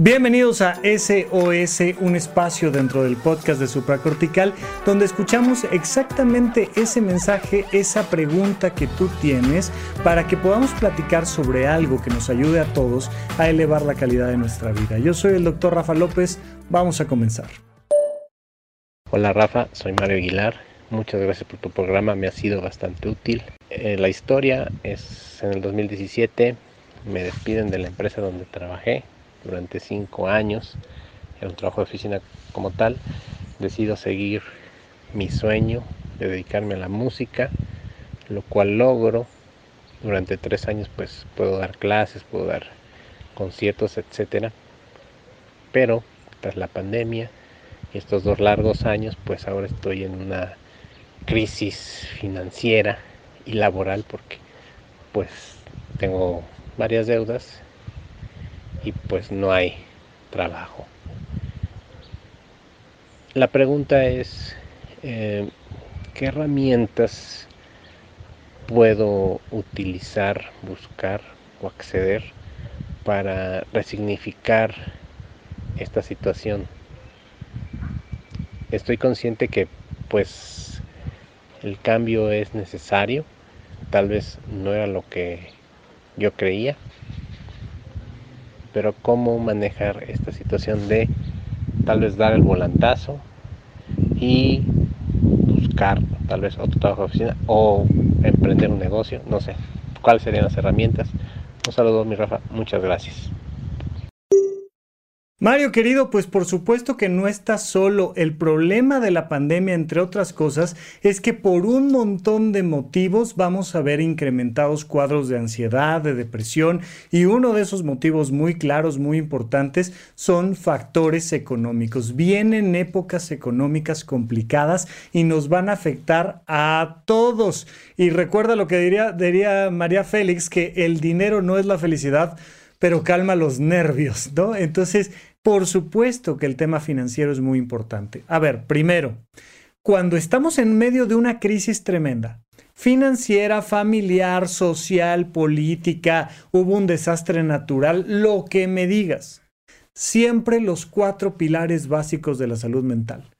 Bienvenidos a SOS, un espacio dentro del podcast de Supracortical, donde escuchamos exactamente ese mensaje, esa pregunta que tú tienes, para que podamos platicar sobre algo que nos ayude a todos a elevar la calidad de nuestra vida. Yo soy el doctor Rafa López, vamos a comenzar. Hola Rafa, soy Mario Aguilar, muchas gracias por tu programa, me ha sido bastante útil. Eh, la historia es en el 2017, me despiden de la empresa donde trabajé durante cinco años, en un trabajo de oficina como tal, decido seguir mi sueño de dedicarme a la música, lo cual logro. Durante tres años pues puedo dar clases, puedo dar conciertos, etcétera. Pero tras la pandemia y estos dos largos años, pues ahora estoy en una crisis financiera y laboral porque pues tengo varias deudas y pues no hay trabajo. La pregunta es, eh, ¿qué herramientas puedo utilizar, buscar o acceder para resignificar esta situación? Estoy consciente que pues el cambio es necesario, tal vez no era lo que yo creía, pero cómo manejar esta situación de tal vez dar el volantazo y buscar tal vez otro trabajo de oficina o emprender un negocio, no sé, cuáles serían las herramientas. Un saludo, mi Rafa, muchas gracias. Mario querido, pues por supuesto que no estás solo. El problema de la pandemia, entre otras cosas, es que por un montón de motivos vamos a ver incrementados cuadros de ansiedad, de depresión, y uno de esos motivos muy claros, muy importantes, son factores económicos. Vienen épocas económicas complicadas y nos van a afectar a todos. Y recuerda lo que diría, diría María Félix, que el dinero no es la felicidad, pero calma los nervios, ¿no? Entonces, por supuesto que el tema financiero es muy importante. A ver, primero, cuando estamos en medio de una crisis tremenda, financiera, familiar, social, política, hubo un desastre natural, lo que me digas, siempre los cuatro pilares básicos de la salud mental.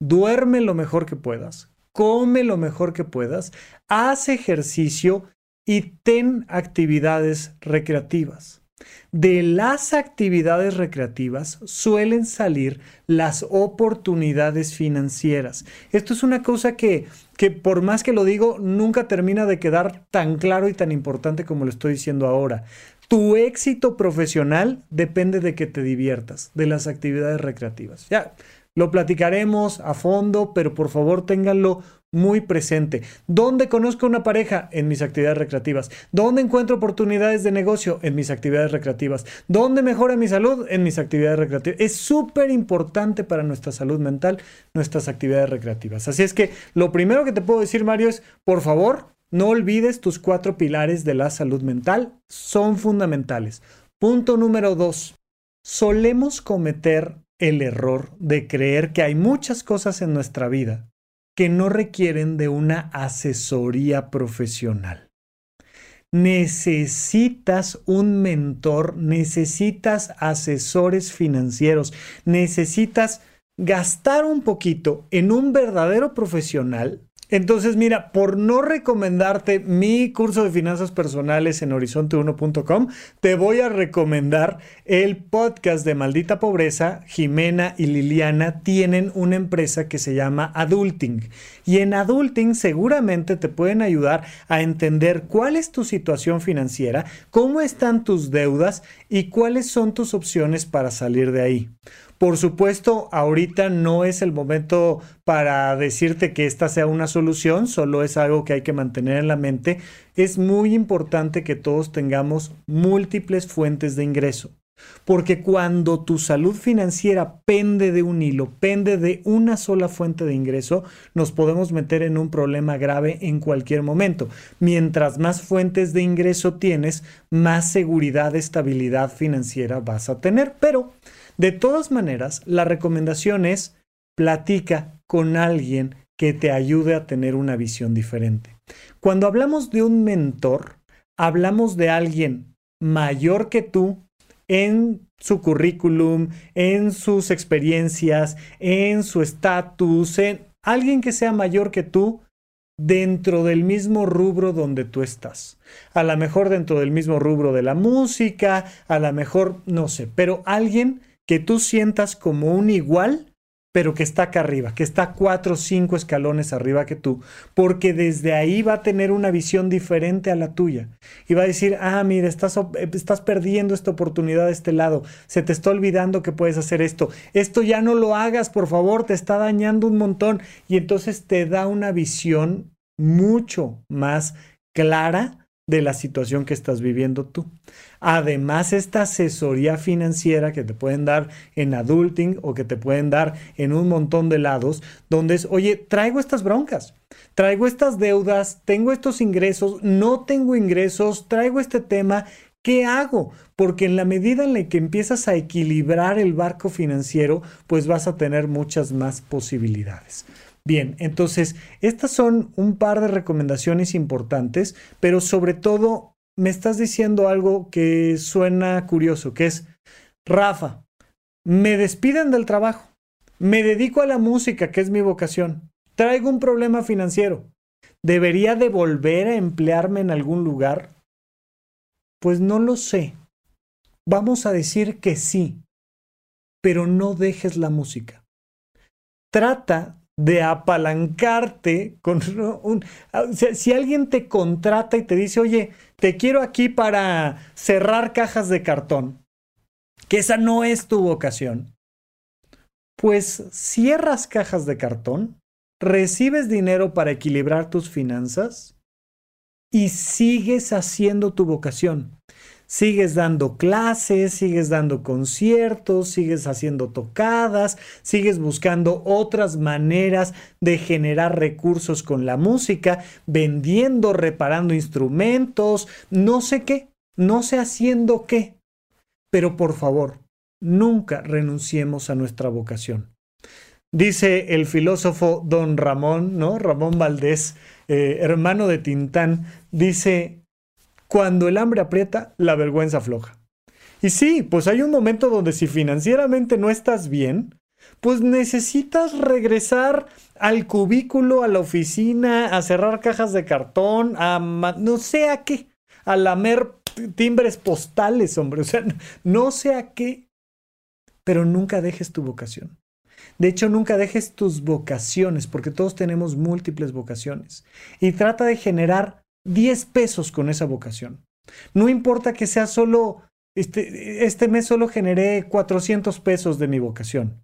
Duerme lo mejor que puedas, come lo mejor que puedas, haz ejercicio y ten actividades recreativas. De las actividades recreativas suelen salir las oportunidades financieras. Esto es una cosa que, que por más que lo digo, nunca termina de quedar tan claro y tan importante como lo estoy diciendo ahora. Tu éxito profesional depende de que te diviertas, de las actividades recreativas. Ya, lo platicaremos a fondo, pero por favor ténganlo muy presente. ¿Dónde conozco una pareja? En mis actividades recreativas. ¿Dónde encuentro oportunidades de negocio? En mis actividades recreativas. ¿Dónde mejora mi salud? En mis actividades recreativas. Es súper importante para nuestra salud mental nuestras actividades recreativas. Así es que lo primero que te puedo decir, Mario, es, por favor, no olvides tus cuatro pilares de la salud mental. Son fundamentales. Punto número dos. Solemos cometer el error de creer que hay muchas cosas en nuestra vida que no requieren de una asesoría profesional. Necesitas un mentor, necesitas asesores financieros, necesitas gastar un poquito en un verdadero profesional entonces, mira, por no recomendarte mi curso de finanzas personales en horizonte1.com, te voy a recomendar el podcast de Maldita Pobreza. Jimena y Liliana tienen una empresa que se llama Adulting Y en Adulting seguramente te pueden ayudar a entender cuál es tu situación financiera, cómo están tus deudas y cuáles son tus opciones para salir de ahí. Por supuesto, ahorita no es el momento para decirte que esta sea una solución, solo es algo que hay que mantener en la mente. Es muy importante que todos tengamos múltiples fuentes de ingreso. Porque cuando tu salud financiera pende de un hilo, pende de una sola fuente de ingreso, nos podemos meter en un problema grave en cualquier momento. Mientras más fuentes de ingreso tienes, más seguridad, estabilidad financiera vas a tener. Pero, de todas maneras, la recomendación es platica con alguien que te ayude a tener una visión diferente. Cuando hablamos de un mentor, hablamos de alguien mayor que tú en su currículum, en sus experiencias, en su estatus, en alguien que sea mayor que tú dentro del mismo rubro donde tú estás. A lo mejor dentro del mismo rubro de la música, a lo mejor, no sé, pero alguien que tú sientas como un igual pero que está acá arriba, que está cuatro o cinco escalones arriba que tú, porque desde ahí va a tener una visión diferente a la tuya. Y va a decir, ah, mira, estás, estás perdiendo esta oportunidad de este lado, se te está olvidando que puedes hacer esto, esto ya no lo hagas, por favor, te está dañando un montón. Y entonces te da una visión mucho más clara de la situación que estás viviendo tú. Además, esta asesoría financiera que te pueden dar en adulting o que te pueden dar en un montón de lados, donde es, oye, traigo estas broncas, traigo estas deudas, tengo estos ingresos, no tengo ingresos, traigo este tema, ¿qué hago? Porque en la medida en la que empiezas a equilibrar el barco financiero, pues vas a tener muchas más posibilidades. Bien, entonces, estas son un par de recomendaciones importantes, pero sobre todo me estás diciendo algo que suena curioso, que es, Rafa, me despiden del trabajo, me dedico a la música, que es mi vocación, traigo un problema financiero, ¿debería de volver a emplearme en algún lugar? Pues no lo sé. Vamos a decir que sí, pero no dejes la música. Trata de apalancarte con un... Si alguien te contrata y te dice, oye, te quiero aquí para cerrar cajas de cartón, que esa no es tu vocación, pues cierras cajas de cartón, recibes dinero para equilibrar tus finanzas y sigues haciendo tu vocación sigues dando clases, sigues dando conciertos, sigues haciendo tocadas, sigues buscando otras maneras de generar recursos con la música, vendiendo, reparando instrumentos, no sé qué, no sé haciendo qué. Pero por favor, nunca renunciemos a nuestra vocación. Dice el filósofo don Ramón, ¿no? Ramón Valdés, eh, hermano de Tintán, dice, cuando el hambre aprieta, la vergüenza floja. Y sí, pues hay un momento donde si financieramente no estás bien, pues necesitas regresar al cubículo, a la oficina, a cerrar cajas de cartón, a no sé a qué, a lamer timbres postales, hombre, o sea, no sé a qué, pero nunca dejes tu vocación. De hecho, nunca dejes tus vocaciones, porque todos tenemos múltiples vocaciones. Y trata de generar 10 pesos con esa vocación. No importa que sea solo, este, este mes solo generé 400 pesos de mi vocación.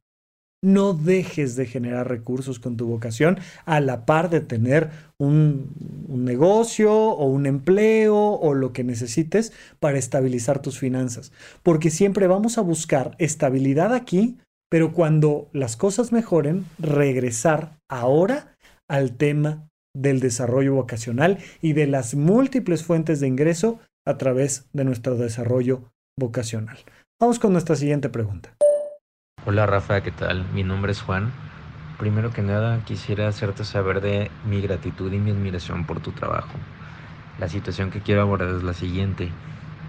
No dejes de generar recursos con tu vocación a la par de tener un, un, negocio o un empleo o lo que necesites para estabilizar tus finanzas. Porque siempre vamos a buscar estabilidad aquí, pero cuando las cosas mejoren, regresar ahora al tema del desarrollo vocacional y de las múltiples fuentes de ingreso a través de nuestro desarrollo vocacional. Vamos con nuestra siguiente pregunta. Hola Rafa, ¿qué tal? Mi nombre es Juan. Primero que nada quisiera hacerte saber de mi gratitud y mi admiración por tu trabajo. La situación que quiero abordar es la siguiente.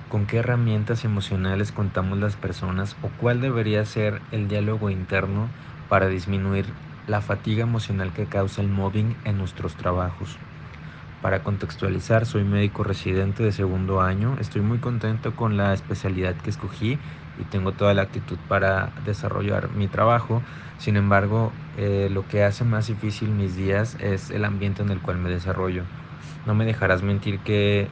¿Con qué herramientas emocionales contamos las personas o cuál debería ser el diálogo interno para disminuir la fatiga emocional que causa el mobbing en nuestros trabajos. Para contextualizar, soy médico residente de segundo año. Estoy muy contento con la especialidad que escogí y tengo toda la actitud para desarrollar mi trabajo. Sin embargo, eh, lo que hace más difícil mis días es el ambiente en el cual me desarrollo. No me dejarás mentir que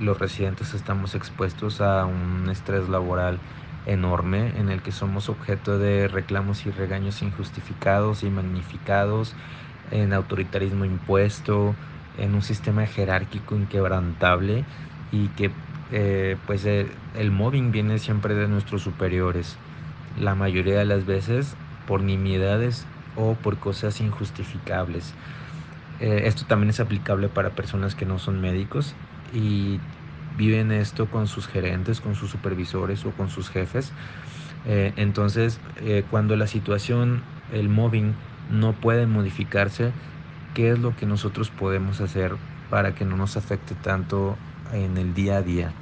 los residentes estamos expuestos a un estrés laboral enorme en el que somos objeto de reclamos y regaños injustificados y magnificados, en autoritarismo impuesto, en un sistema jerárquico inquebrantable y que eh, pues eh, el mobbing viene siempre de nuestros superiores, la mayoría de las veces por nimiedades o por cosas injustificables. Eh, esto también es aplicable para personas que no son médicos y viven esto con sus gerentes, con sus supervisores o con sus jefes. entonces, cuando la situación, el mobbing, no puede modificarse, ¿qué es lo que nosotros podemos hacer para que no nos afecte tanto en el día a día?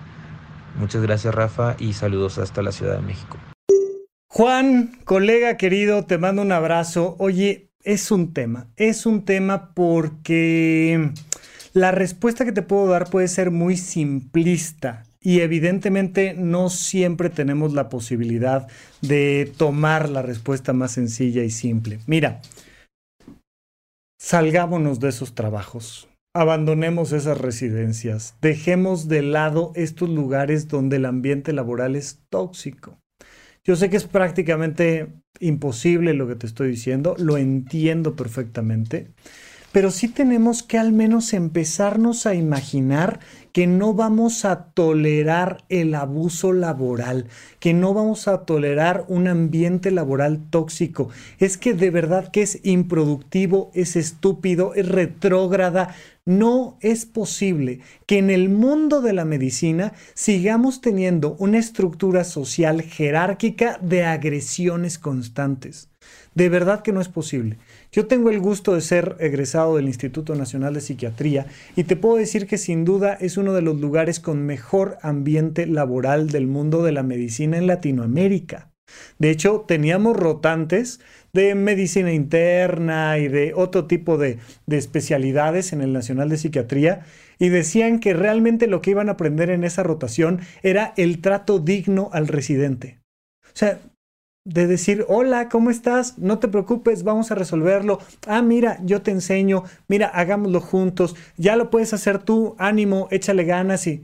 Muchas gracias Rafa y saludos hasta la Ciudad de México. Juan, colega querido, te mando un abrazo. Oye, es un tema, es un tema porque la respuesta que te puedo dar puede ser muy simplista y evidentemente no siempre tenemos la posibilidad de tomar la respuesta más sencilla y simple. Mira, salgámonos de esos trabajos. Abandonemos esas residencias, dejemos de lado estos lugares donde el ambiente laboral es tóxico. Yo sé que es prácticamente imposible lo que te estoy diciendo, lo entiendo perfectamente, pero sí tenemos que al menos empezarnos a imaginar que no vamos a tolerar el abuso laboral, que no vamos a tolerar un ambiente laboral tóxico. Es que de verdad que es improductivo, es estúpido, es retrógrada. No es posible que en el mundo de la medicina sigamos teniendo una estructura social jerárquica de agresiones constantes. De verdad que no es posible. Yo tengo el gusto de ser egresado del Instituto Nacional de Psiquiatría y te puedo decir que sin duda es uno de los lugares con mejor ambiente laboral del mundo de la medicina en Latinoamérica. De hecho, teníamos rotantes de medicina interna y de otro tipo de, de, especialidades en el Nacional de Psiquiatría y decían que realmente lo que iban a aprender en esa rotación era el trato digno al residente. O sea, de decir, hola, ¿cómo estás? No te preocupes, vamos a resolverlo. Ah, mira, yo te enseño, mira, hagámoslo juntos, ya lo puedes hacer tú, ánimo, échale ganas y...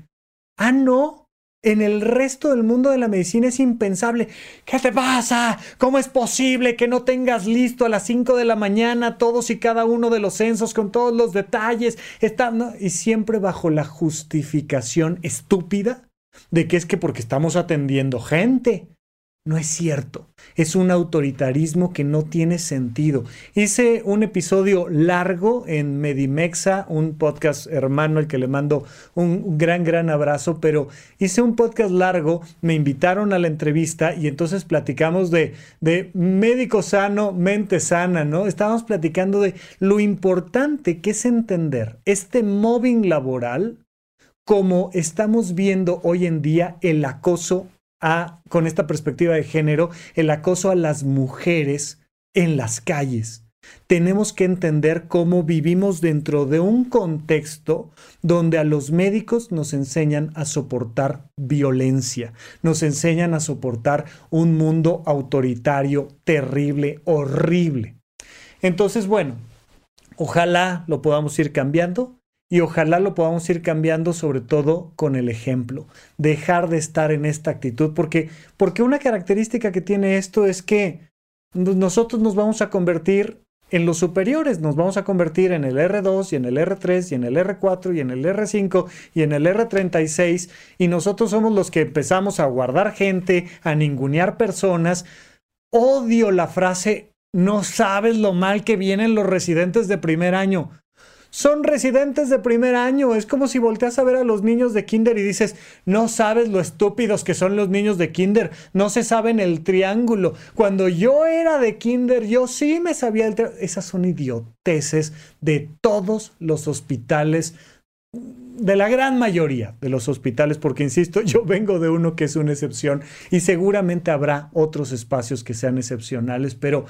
Ah, no. En el resto del mundo de la medicina es impensable. ¿Qué te pasa? ¿Cómo es posible que no tengas listo a las 5 de la mañana todos y cada uno de los censos con todos los detalles? Está, Y siempre bajo la justificación estúpida de que es que porque estamos atendiendo gente. No es cierto. Es un autoritarismo que no tiene sentido. Hice un episodio largo en Medimexa, un podcast hermano al que le mando un gran, gran abrazo, pero hice un podcast largo, me invitaron a la entrevista y entonces platicamos de, de médico sano, mente sana, ¿no? Estábamos platicando de lo importante que es entender este mobbing laboral como estamos viendo hoy en día el acoso con esta perspectiva de género, el acoso a las mujeres en las calles. Tenemos que entender cómo vivimos dentro de un contexto donde a los médicos nos enseñan a soportar violencia, nos enseñan a soportar un mundo autoritario, terrible, horrible. Entonces, bueno, ojalá lo podamos ir cambiando. Y ojalá lo podamos ir cambiando sobre todo con el ejemplo, dejar de estar en esta actitud, porque, porque una característica que tiene esto es que nosotros nos vamos a convertir en los superiores, nos vamos a convertir en el R2 y en el R3 y en el R4 y en el R5 y en el R36 y nosotros somos los que empezamos a guardar gente, a ningunear personas. Odio la frase, no sabes lo mal que vienen los residentes de primer año son residentes de primer año. Es como si volteas a ver a los niños de kinder y dices, no sabes lo estúpidos que son los niños de kinder, no se saben el triángulo. Cuando yo era de kinder, yo sí me sabía el triángulo. Esas son idioteces de todos los hospitales de la gran mayoría de los hospitales, porque insisto, yo vengo de uno que es una excepción y seguramente habrá otros espacios que sean excepcionales, pero,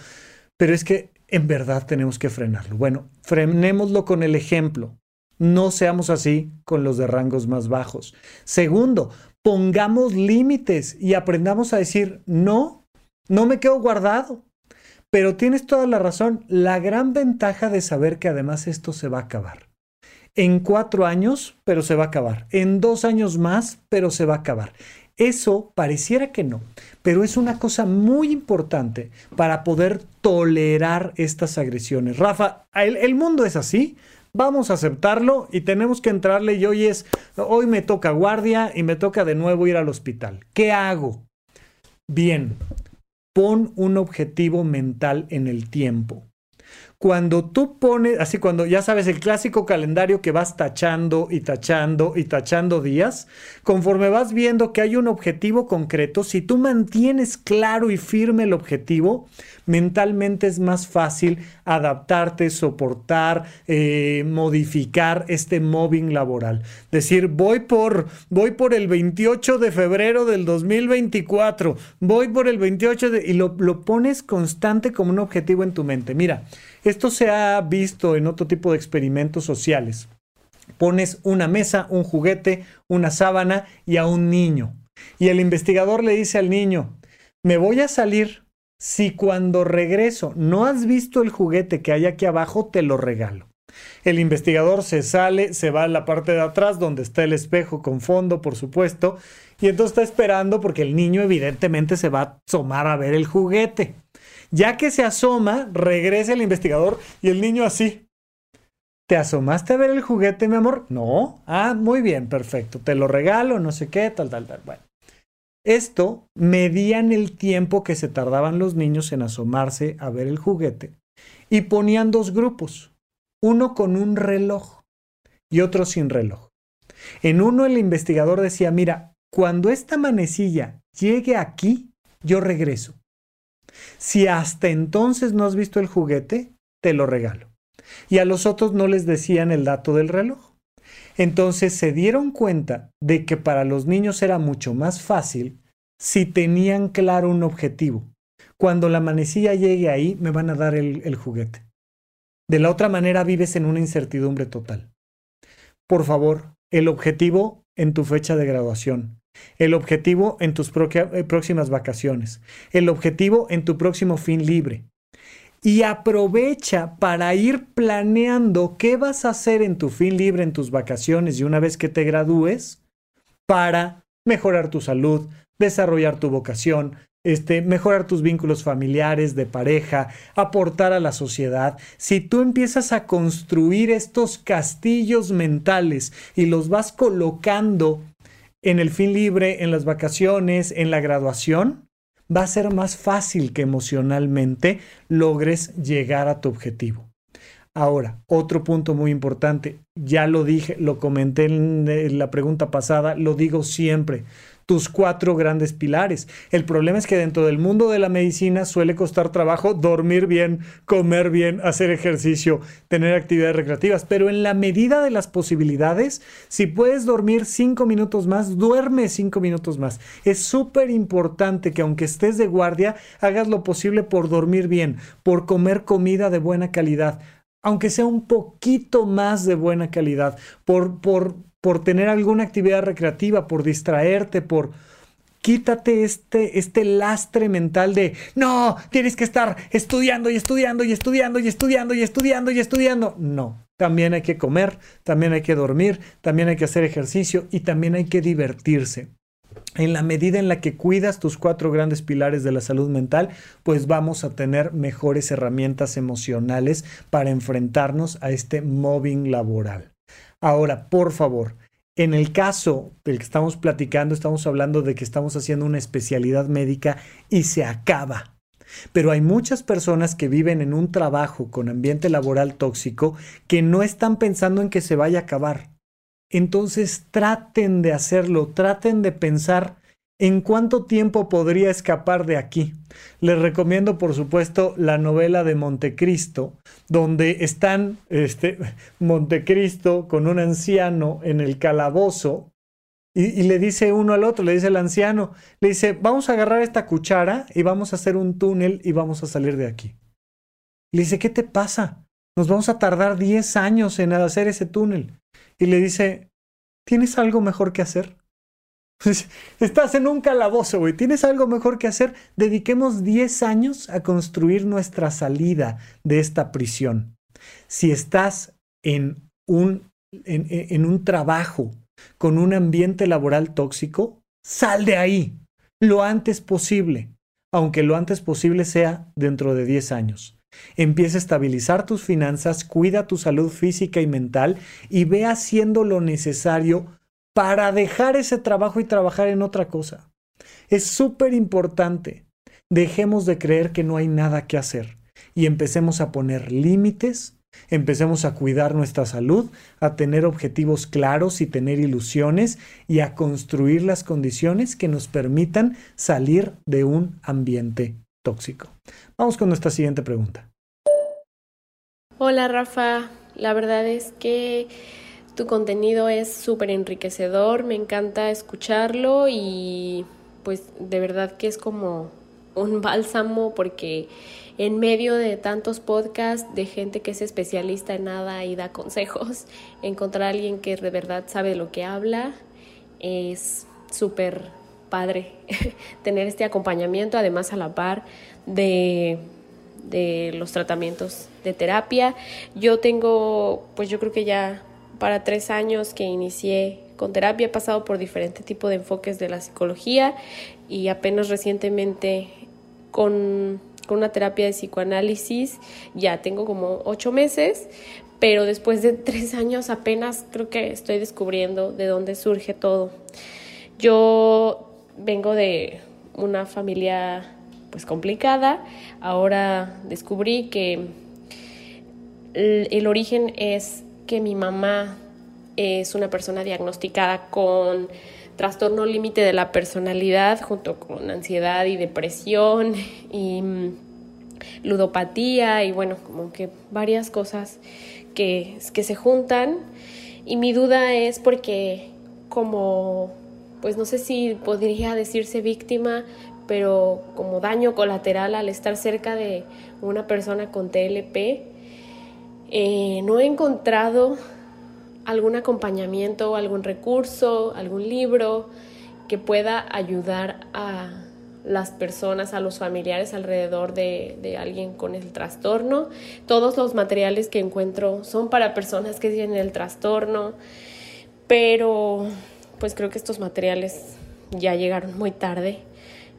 pero es que en verdad tenemos que frenarlo. Bueno, frenémoslo con el ejemplo. No seamos así con los de rangos más bajos. Segundo, pongamos límites y aprendamos a decir, no, no me quedo guardado. Pero tienes toda la razón, la gran ventaja de saber que además esto se va a acabar. En cuatro años, pero se va a acabar. En dos años más, pero se va a acabar. Eso pareciera que no, pero es una cosa muy importante para poder tolerar estas agresiones. Rafa, el, mundo es así, vamos a aceptarlo y tenemos que entrarle y hoy es, hoy me toca guardia y me toca de nuevo ir al hospital. ¿Qué hago? Bien, pon un objetivo mental en el tiempo. Cuando tú pones, así cuando ya sabes el clásico calendario que vas tachando y tachando y tachando días, conforme vas viendo que hay un objetivo concreto, si tú mantienes claro y firme el objetivo, mentalmente es más fácil adaptarte, soportar, eh, modificar este mobbing laboral. Decir, voy por, voy por el 28 de febrero del 2024, voy por el 28 de... y lo, lo pones constante como un objetivo en tu mente. Mira, esto se ha visto en otro tipo de experimentos sociales. Pones una mesa, un juguete, una sábana y a un niño. Y el investigador le dice al niño, me voy a salir si cuando regreso no has visto el juguete que hay aquí abajo, te lo regalo. El investigador se sale, se va a la parte de atrás donde está el espejo con fondo, por supuesto, y entonces está esperando porque el niño evidentemente se va a asomar a ver el juguete. Ya que se asoma, regresa el investigador y el niño así. ¿Te asomaste a ver el juguete, mi amor? No. Ah, muy bien, perfecto. Te lo regalo, no sé qué, tal, tal, tal. Bueno. Esto medían el tiempo que se tardaban los niños en asomarse a ver el juguete y ponían dos grupos, uno con un reloj y otro sin reloj. En uno el investigador decía, mira, cuando esta manecilla llegue aquí, yo regreso. Si hasta entonces no has visto el juguete, te lo regalo. Y a los otros no les decían el dato del reloj. Entonces se dieron cuenta de que para los niños era mucho más fácil si tenían claro un objetivo. Cuando la manecilla llegue ahí, me van a dar el, el juguete. De la otra manera vives en una incertidumbre total. Por favor, el objetivo en tu fecha de graduación, el objetivo en tus eh, próximas vacaciones, el objetivo en tu próximo fin libre. Y aprovecha para ir planeando qué vas a hacer en tu fin libre, en tus vacaciones y una vez que te gradúes, para mejorar tu salud, desarrollar tu vocación, este, mejorar tus vínculos familiares, de pareja, aportar a la sociedad. Si tú empiezas a construir estos castillos mentales y los vas colocando en el fin libre, en las vacaciones, en la graduación, va a ser más fácil que emocionalmente logres llegar a tu objetivo. Ahora, otro punto muy importante, ya lo dije, lo comenté en la pregunta pasada, lo digo siempre, tus cuatro grandes pilares. El problema es que dentro del mundo de la medicina suele costar trabajo dormir bien, comer bien, hacer ejercicio, tener actividades recreativas, pero en la medida de las posibilidades, si puedes dormir cinco minutos más, duerme cinco minutos más. Es súper importante que aunque estés de guardia, hagas lo posible por dormir bien, por comer comida de buena calidad aunque sea un poquito más de buena calidad, por, por, por tener alguna actividad recreativa, por distraerte, por... Quítate este, este lastre mental de, no, tienes que estar estudiando y estudiando y estudiando y estudiando y estudiando y estudiando. No, también hay que comer, también hay que dormir, también hay que hacer ejercicio y también hay que divertirse. En la medida en la que cuidas tus cuatro grandes pilares de la salud mental, pues vamos a tener mejores herramientas emocionales para enfrentarnos a este mobbing laboral. Ahora, por favor, en el caso del que estamos platicando, estamos hablando de que estamos haciendo una especialidad médica y se acaba. Pero hay muchas personas que viven en un trabajo con ambiente laboral tóxico que no están pensando en que se vaya a acabar. Entonces traten de hacerlo, traten de pensar ¿En cuánto tiempo podría escapar de aquí? Les recomiendo, por supuesto, la novela de Montecristo, donde están este, Montecristo con un anciano en el calabozo y, y, le dice uno al otro, le dice el anciano, le dice, vamos a agarrar esta cuchara y vamos a hacer un túnel y vamos a salir de aquí. Le dice, ¿qué te pasa? Nos vamos a tardar 10 años en hacer ese túnel. Y le dice, ¿tienes algo mejor que hacer? Estás en un calabozo, güey. ¿Tienes algo mejor que hacer? Dediquemos 10 años a construir nuestra salida de esta prisión. Si estás en un, en, en un trabajo con un ambiente laboral tóxico, sal de ahí lo antes posible, aunque lo antes posible sea dentro de 10 años. Empieza a estabilizar tus finanzas, cuida tu salud física y mental y ve haciendo lo necesario para dejar ese trabajo y trabajar en otra cosa. Es súper importante. Dejemos de creer que no hay nada que hacer y empecemos a poner límites, empecemos a cuidar nuestra salud, a tener objetivos claros y tener ilusiones y a construir las condiciones que nos permitan salir de un ambiente tóxico. Vamos con nuestra siguiente pregunta. Hola Rafa, la verdad es que tu contenido es súper enriquecedor, me encanta escucharlo y pues de verdad que es como un bálsamo porque en medio de tantos podcasts de gente que es especialista en nada y da consejos, encontrar a alguien que de verdad sabe lo que habla es súper padre tener este acompañamiento, además a la par de, de los tratamientos de terapia. Yo tengo, pues yo creo que ya para tres años que inicié con terapia, he pasado por diferentes tipos de enfoques de la psicología y apenas recientemente con, con una terapia de psicoanálisis ya tengo como ocho meses, pero después de tres años apenas creo que estoy descubriendo de dónde surge todo. Yo vengo de una familia pues complicada, ahora descubrí que el origen es que mi mamá es una persona diagnosticada con trastorno límite de la personalidad junto con ansiedad y depresión y mm, ludopatía y bueno, como que varias cosas que, que se juntan. Y mi duda es porque como, pues no sé si podría decirse víctima, pero como daño colateral al estar cerca de una persona con TLP, eh, no he encontrado algún acompañamiento, algún recurso, algún libro que pueda ayudar a las personas, a los familiares alrededor de, alguien con el trastorno. Todos los materiales que encuentro son para personas que tienen el trastorno, pero pues creo que estos materiales ya llegaron muy tarde.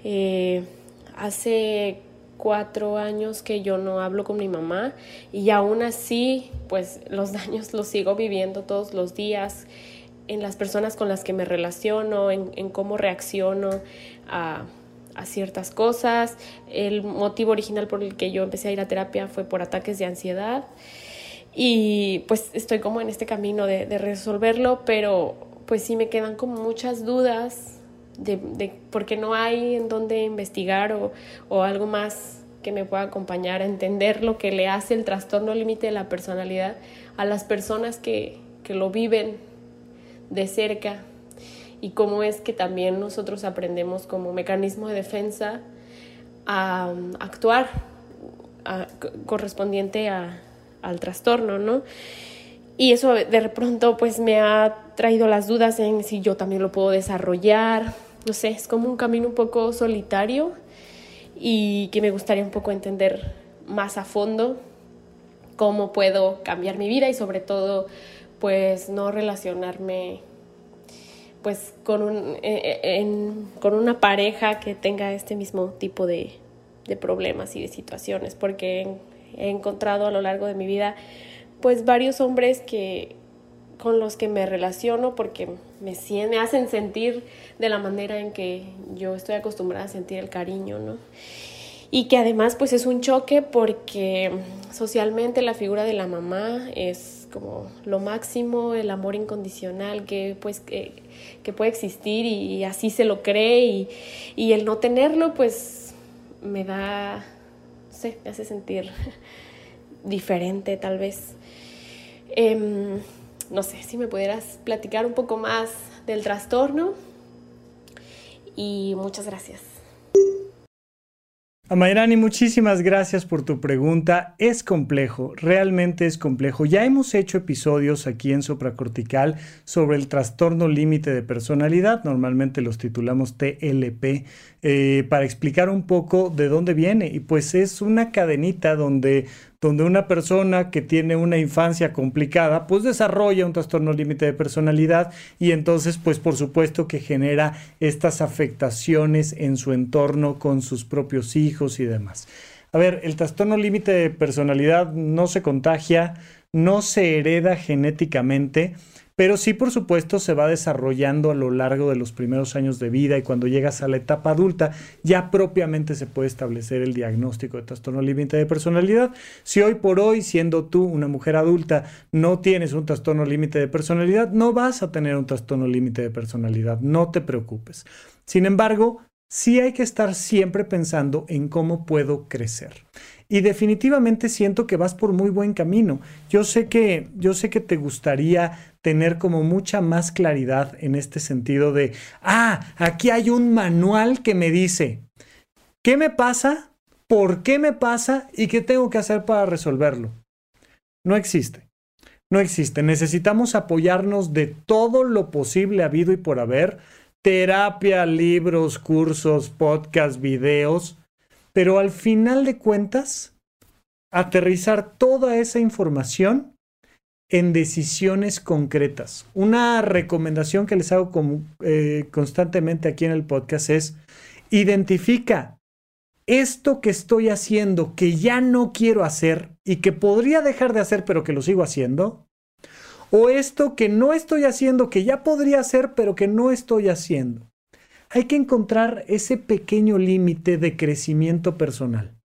Eh, hace cuatro años que yo no hablo con mi mamá y aún así pues los daños los sigo viviendo todos los días en las personas con las que me relaciono, en, cómo reacciono a, ciertas cosas. El motivo original por el que yo empecé a ir a terapia fue por ataques de ansiedad y pues estoy como en este camino de, de resolverlo, pero pues sí me quedan como muchas dudas de, porque no hay en dónde investigar o, o algo más que me pueda acompañar a entender lo que le hace el trastorno límite de la personalidad a las personas que, que lo viven de cerca y cómo es que también nosotros aprendemos como mecanismo de defensa a, actuar correspondiente a, al trastorno, ¿no? Y eso de pronto pues me ha traído las dudas en si yo también lo puedo desarrollar, no sé, es como un camino un poco solitario y que me gustaría un poco entender más a fondo cómo puedo cambiar mi vida y sobre todo pues no relacionarme pues con, un, eh, eh, con una pareja que tenga este mismo tipo de, de problemas y de situaciones porque he encontrado a lo largo de mi vida pues varios hombres que con los que me relaciono porque me, me hacen sentir de la manera en que yo estoy acostumbrada a sentir el cariño, ¿no? Y que además pues es un choque porque socialmente la figura de la mamá es como lo máximo, el amor incondicional que pues que, que puede existir y, así se lo cree y, y, el no tenerlo pues me da, no sé, me hace sentir diferente tal vez. Eh, no sé si me pudieras platicar un poco más del trastorno y muchas gracias. Amairani, muchísimas gracias por tu pregunta. Es complejo, realmente es complejo. Ya hemos hecho episodios aquí en Supracortical sobre el trastorno límite de personalidad, normalmente los titulamos TLP, eh, para explicar un poco de dónde viene. Y pues es una cadenita donde donde una persona que tiene una infancia complicada, pues desarrolla un trastorno límite de personalidad y entonces, pues por supuesto que genera estas afectaciones en su entorno con sus propios hijos y demás. A ver, el trastorno límite de personalidad no se contagia, no se hereda genéticamente, pero sí, por supuesto, se va desarrollando a lo largo de los primeros años de vida y cuando llegas a la etapa adulta, ya propiamente se puede establecer el diagnóstico de trastorno límite de personalidad. Si hoy por hoy, siendo tú una mujer adulta, no tienes un trastorno límite de personalidad, no vas a tener un trastorno límite de personalidad, no te preocupes. Sin embargo, sí hay que estar siempre pensando en cómo puedo crecer y definitivamente siento que vas por muy buen camino. Yo sé que yo sé que te gustaría tener como mucha más claridad en este sentido de, ah, aquí hay un manual que me dice qué me pasa, por qué me pasa y qué tengo que hacer para resolverlo. No existe. No existe. Necesitamos apoyarnos de todo lo posible habido y por haber. Terapia, libros, cursos, podcasts, videos pero al final de cuentas, aterrizar toda esa información en decisiones concretas. Una recomendación que les hago eh, constantemente aquí en el podcast es identifica esto que estoy haciendo que ya no quiero hacer y que podría dejar de hacer pero que lo sigo haciendo. O esto que no estoy haciendo que ya podría hacer pero que no estoy haciendo hay que encontrar ese pequeño límite de crecimiento personal.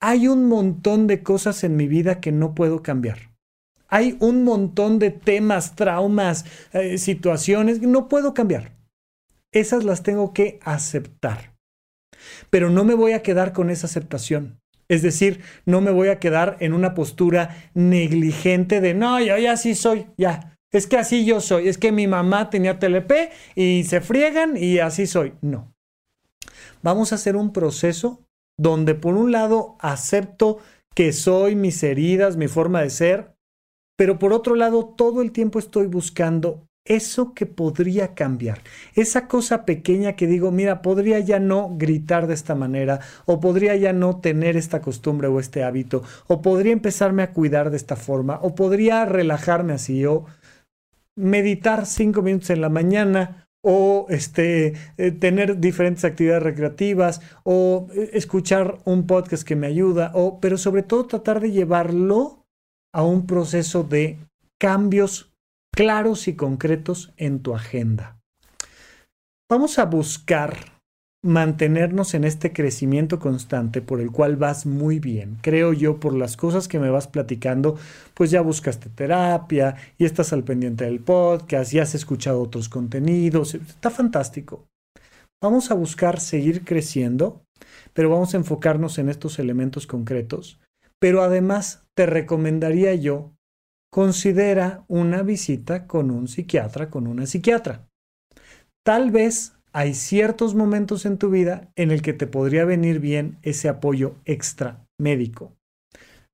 Hay un montón de cosas en mi vida que no puedo cambiar. Hay un montón de temas, traumas, eh, situaciones que no puedo cambiar. Esas las tengo que aceptar. Pero no me voy a quedar con esa aceptación. Es decir, no me voy a quedar en una postura negligente de, no, yo ya sí soy, ya, es que así yo soy, es que mi mamá tenía TLP y se friegan y así soy. No. Vamos a hacer un proceso donde por un lado acepto que soy mis heridas, mi forma de ser, pero por otro lado todo el tiempo estoy buscando eso que podría cambiar, esa cosa pequeña que digo, mira, podría ya no gritar de esta manera, o podría ya no tener esta costumbre o este hábito, o podría empezarme a cuidar de esta forma, o podría relajarme así, o meditar cinco minutos en la mañana o este, eh, tener diferentes actividades recreativas o eh, escuchar un podcast que me ayuda, o, pero sobre todo tratar de llevarlo a un proceso de cambios claros y concretos en tu agenda. Vamos a buscar mantenernos en este crecimiento constante por el cual vas muy bien. Creo yo, por las cosas que me vas platicando, pues ya buscaste terapia y estás al pendiente del podcast, ya has escuchado otros contenidos, está fantástico. Vamos a buscar seguir creciendo, pero vamos a enfocarnos en estos elementos concretos. Pero además te recomendaría yo, considera una visita con un psiquiatra, con una psiquiatra. Tal vez hay ciertos momentos en tu vida en el que te podría venir bien ese apoyo extra médico.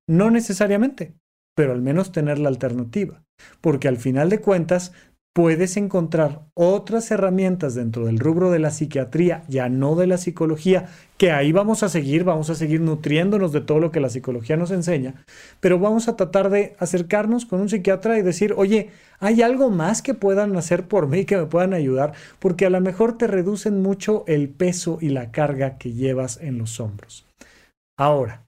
No necesariamente, pero al menos tener la alternativa, porque al final de cuentas puedes encontrar otras herramientas dentro del rubro de la psiquiatría, ya no de la psicología, que ahí vamos a seguir, vamos a seguir nutriéndonos de todo lo que la psicología nos enseña, pero vamos a tratar de acercarnos con un psiquiatra y decir, oye, ¿hay algo más que puedan hacer por mí, que me puedan ayudar? Porque a lo mejor te reducen mucho el peso y la carga que llevas en los hombros. Ahora,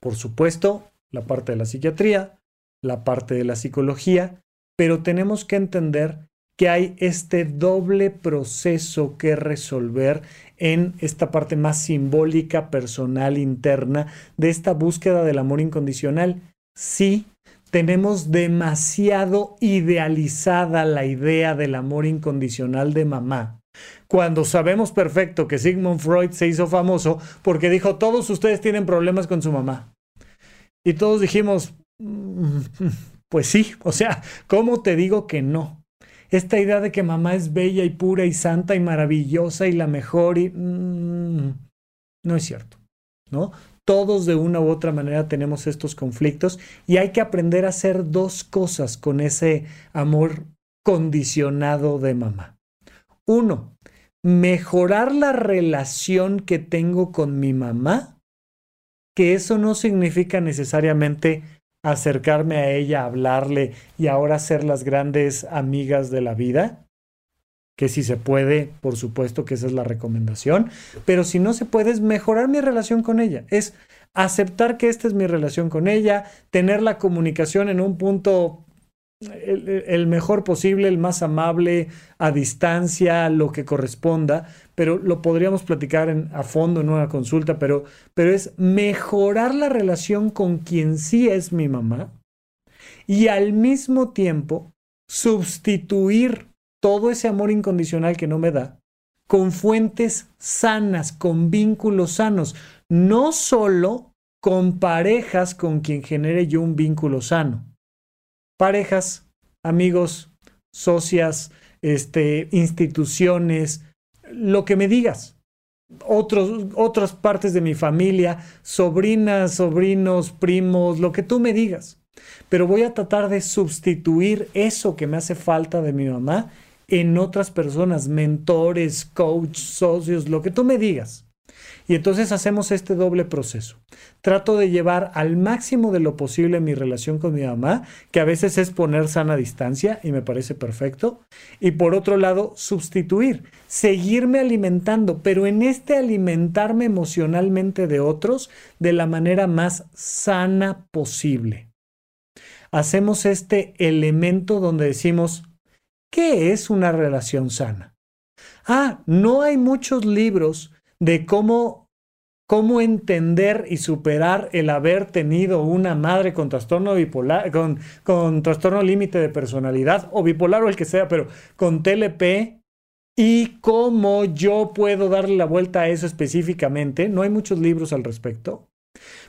por supuesto, la parte de la psiquiatría, la parte de la psicología, pero tenemos que entender que hay este doble proceso que resolver en esta parte más simbólica, personal, interna de esta búsqueda del amor incondicional. Sí, tenemos demasiado idealizada la idea del amor incondicional de mamá. Cuando sabemos perfecto que Sigmund Freud se hizo famoso porque dijo, todos ustedes tienen problemas con su mamá. Y todos dijimos, mm, pues sí, o sea, ¿cómo te digo que no? Esta idea de que mamá es bella y pura y santa y maravillosa y la mejor y... Mm, no es cierto. ¿no? Todos de una u otra manera tenemos estos conflictos y hay que aprender a hacer dos cosas con ese amor condicionado de mamá. Uno, mejorar la relación que tengo con mi mamá, que eso no significa necesariamente acercarme a ella, hablarle y ahora ser las grandes amigas de la vida, que si se puede, por supuesto que esa es la recomendación, pero si no se puede es mejorar mi relación con ella, es aceptar que esta es mi relación con ella, tener la comunicación en un punto el, mejor posible, el más amable, a distancia, lo que corresponda, pero lo podríamos platicar a fondo en una consulta, pero, pero es mejorar la relación con quien sí es mi mamá y al mismo tiempo sustituir todo ese amor incondicional que no me da con fuentes sanas, con vínculos sanos, no solo con parejas con quien genere yo un vínculo sano. Parejas, amigos, socias, este, instituciones, lo que me digas. Otros, otras partes de mi familia, sobrinas, sobrinos, primos, lo que tú me digas. Pero voy a tratar de sustituir eso que me hace falta de mi mamá en otras personas, mentores, coach, socios, lo que tú me digas. Y entonces hacemos este doble proceso. Trato de llevar al máximo de lo posible mi relación con mi mamá, que a veces es poner sana distancia y me parece perfecto. Y por otro lado, sustituir, seguirme alimentando, pero en este alimentarme emocionalmente de otros de la manera más sana posible. Hacemos este elemento donde decimos, ¿Qué es una relación sana? Ah, no hay muchos libros de cómo, cómo entender y superar el haber tenido una madre con trastorno bipolar, con, con trastorno límite de personalidad o bipolar o el que sea, pero con TLP y cómo yo puedo darle la vuelta a eso específicamente. No hay muchos libros al respecto,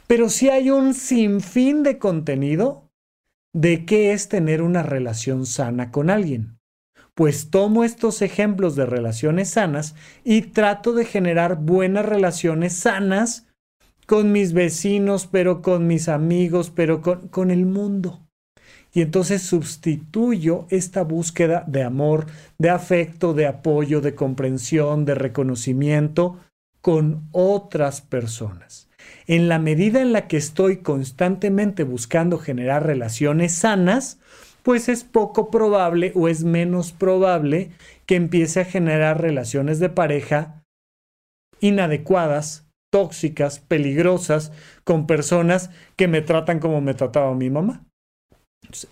pero sí hay un sinfín de contenido de qué es tener una relación sana con alguien pues tomo estos ejemplos de relaciones sanas y trato de generar buenas relaciones sanas con mis vecinos, pero con mis amigos, pero con, el mundo. Y entonces sustituyo esta búsqueda de amor, de afecto, de apoyo, de comprensión, de reconocimiento con otras personas. En la medida en la que estoy constantemente buscando generar relaciones sanas, pues es poco probable o es menos probable que empiece a generar relaciones de pareja inadecuadas, tóxicas, peligrosas, con personas que me tratan como me trataba mi mamá.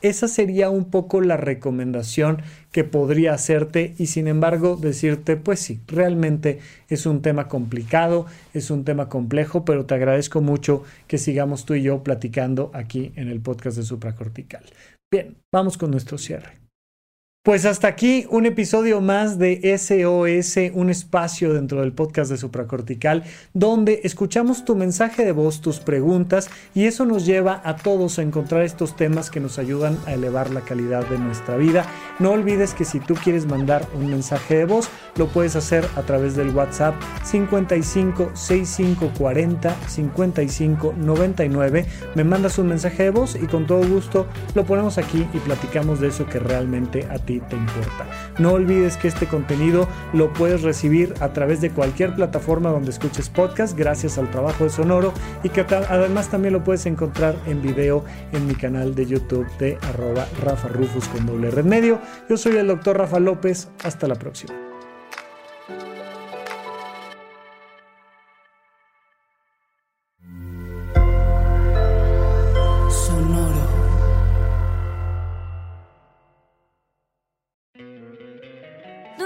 esa sería un poco la recomendación que podría hacerte y sin embargo decirte, pues sí, realmente es un tema complicado, es un tema complejo, pero te agradezco mucho que sigamos tú y yo platicando aquí en el podcast de Supracortical. Bien, vamos con nuestro cierre. Pues hasta aquí un episodio más de SOS, un espacio dentro del podcast de Supracortical, donde escuchamos tu mensaje de voz, tus preguntas, y eso nos lleva a todos a encontrar estos temas que nos ayudan a elevar la calidad de nuestra vida. No olvides que si tú quieres mandar un mensaje de voz, lo puedes hacer a través del WhatsApp 55 65 40 55 99. Me mandas un mensaje de voz y con todo gusto lo ponemos aquí y platicamos de eso que realmente a ti te importa. No olvides que este contenido lo puedes recibir a través de cualquier plataforma donde escuches podcast gracias al trabajo de Sonoro y que además también lo puedes encontrar en video en mi canal de YouTube de arroba Rafa Rufus con doble red medio. Yo soy el doctor Rafa López. Hasta la próxima.